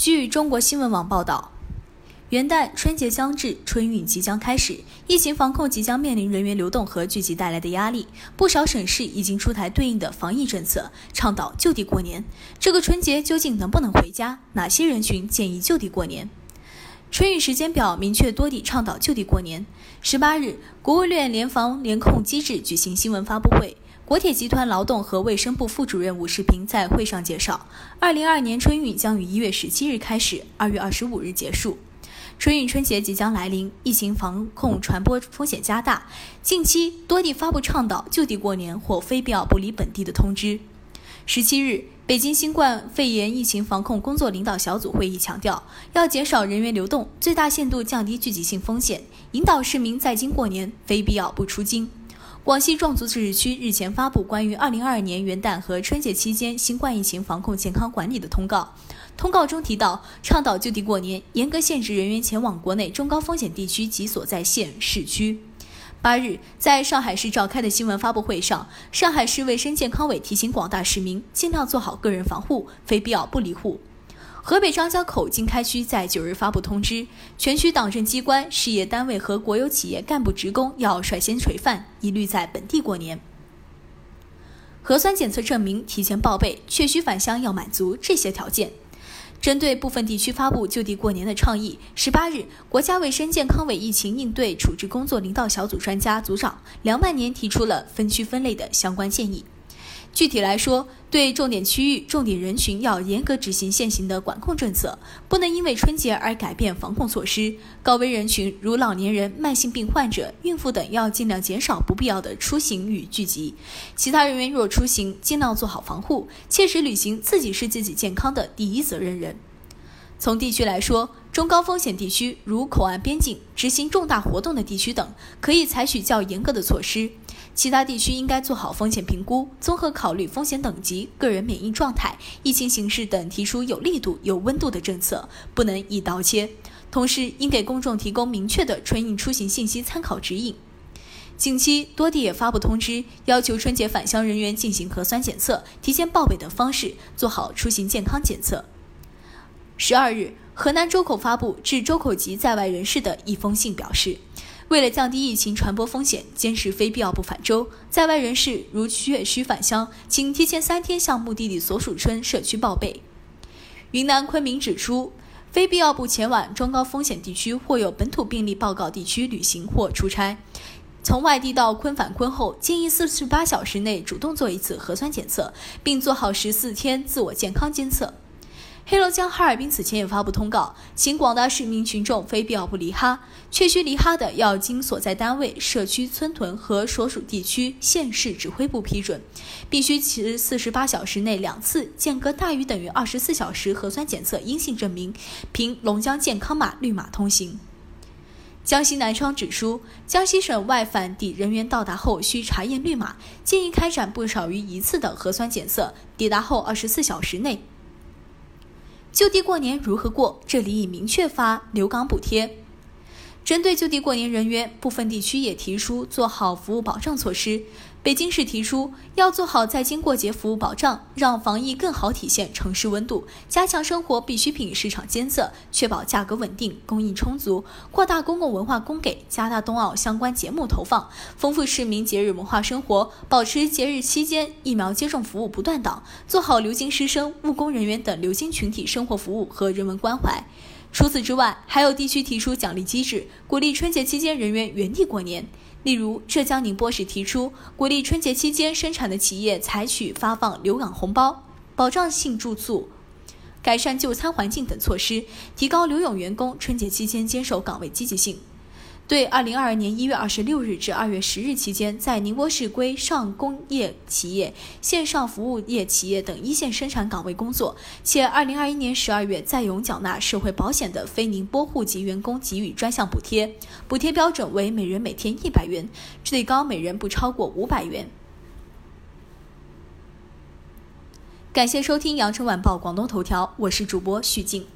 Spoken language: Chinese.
据中国新闻网报道，元旦春节将至，春运即将开始，疫情防控即将面临人员流动和聚集带来的压力。不少省市已经出台对应的防疫政策，倡导就地过年。这个春节究竟能不能回家？哪些人群建议就地过年？春运时间表明确，多地倡导就地过年。十八日，国务院联防联控机制举行新闻发布会。国铁集团劳动和卫生部副主任武世平在会上介绍，二零二二年春运将于一月十七日开始，二月二十五日结束。春运春节即将来临，疫情防控传播风险加大，近期多地发布倡导就地过年或非必要不离本地的通知。十七日，北京新冠肺炎疫情防控工作领导小组会议强调，要减少人员流动，最大限度降低聚集性风险，引导市民在京过年，非必要不出京。广西壮族自治区日前发布关于2022年元旦和春节期间新冠疫情防控健康管理的通告。通告中提到，倡导就地过年，严格限制人员前往国内中高风险地区及所在县市区。八日，在上海市召开的新闻发布会上，上海市卫生健康委提醒广大市民尽量做好个人防护，非必要不离户。河北张家口经开区在九日发布通知，全区党政机关、事业单位和国有企业干部职工要率先垂范，一律在本地过年。核酸检测证明提前报备，确需返乡要满足这些条件。针对部分地区发布就地过年的倡议，十八日，国家卫生健康委疫情应对处置工作领导小组专家组长梁万年提出了分区分类的相关建议。具体来说，对重点区域、重点人群要严格执行现行的管控政策，不能因为春节而改变防控措施。高危人群如老年人、慢性病患者、孕妇等要尽量减少不必要的出行与聚集。其他人员若出行，尽量做好防护，切实履行自己是自己健康的第一责任人。从地区来说，中高风险地区如口岸边境、执行重大活动的地区等，可以采取较严格的措施。其他地区应该做好风险评估，综合考虑风险等级、个人免疫状态、疫情形势等，提出有力度、有温度的政策，不能一刀切。同时，应给公众提供明确的春运出行信息参考指引。近期，多地也发布通知，要求春节返乡人员进行核酸检测，提前报备等方式做好出行健康检测。十二日，河南周口发布致周口籍在外人士的一封信，表示。为了降低疫情传播风险，坚持非必要不返州。在外人士如确需返乡，请提前三天向目的地所属村社区报备。云南昆明指出，非必要不前往中高风险地区或有本土病例报告地区旅行或出差。从外地到昆返昆后，建议四十八小时内主动做一次核酸检测，并做好十四天自我健康监测。黑龙江哈尔滨此前也发布通告，请广大市民群众非必要不离哈，确需离哈的要经所在单位、社区、村屯和所属地区县市指挥部批准，必须持四十八小时内两次、间隔大于等于二十四小时核酸检测阴性证明，凭龙江健康码绿码通行。江西南昌指出，江西省外返抵人员到达后需查验绿码，建议开展不少于一次的核酸检测，抵达后二十四小时内。就地过年如何过？这里已明确发留岗补贴。针对就地过年人员，部分地区也提出做好服务保障措施。北京市提出要做好在京过节服务保障，让防疫更好体现城市温度，加强生活必需品市场监测，确保价格稳定、供应充足，扩大公共文化供给，加大冬奥相关节目投放，丰富市民节日文化生活，保持节日期间疫苗接种服务不断档，做好留京师生、务工人员等留京群体生活服务和人文关怀。除此之外，还有地区提出奖励机制，鼓励春节期间人员原地过年。例如，浙江宁波市提出鼓励春节期间生产的企业采取发放留岗红包、保障性住宿、改善就餐环境等措施，提高留用员工春节期间坚守岗位积极性。对二零二二年一月二十六日至二月十日期间，在宁波市规上工业企业、线上服务业企业等一线生产岗位工作，且二零二一年十二月在永缴纳社会保险的非宁波户籍员工给予专项补贴，补贴标准为每人每天一百元，最高每人不超过五百元。感谢收听羊城晚报广东头条，我是主播许静。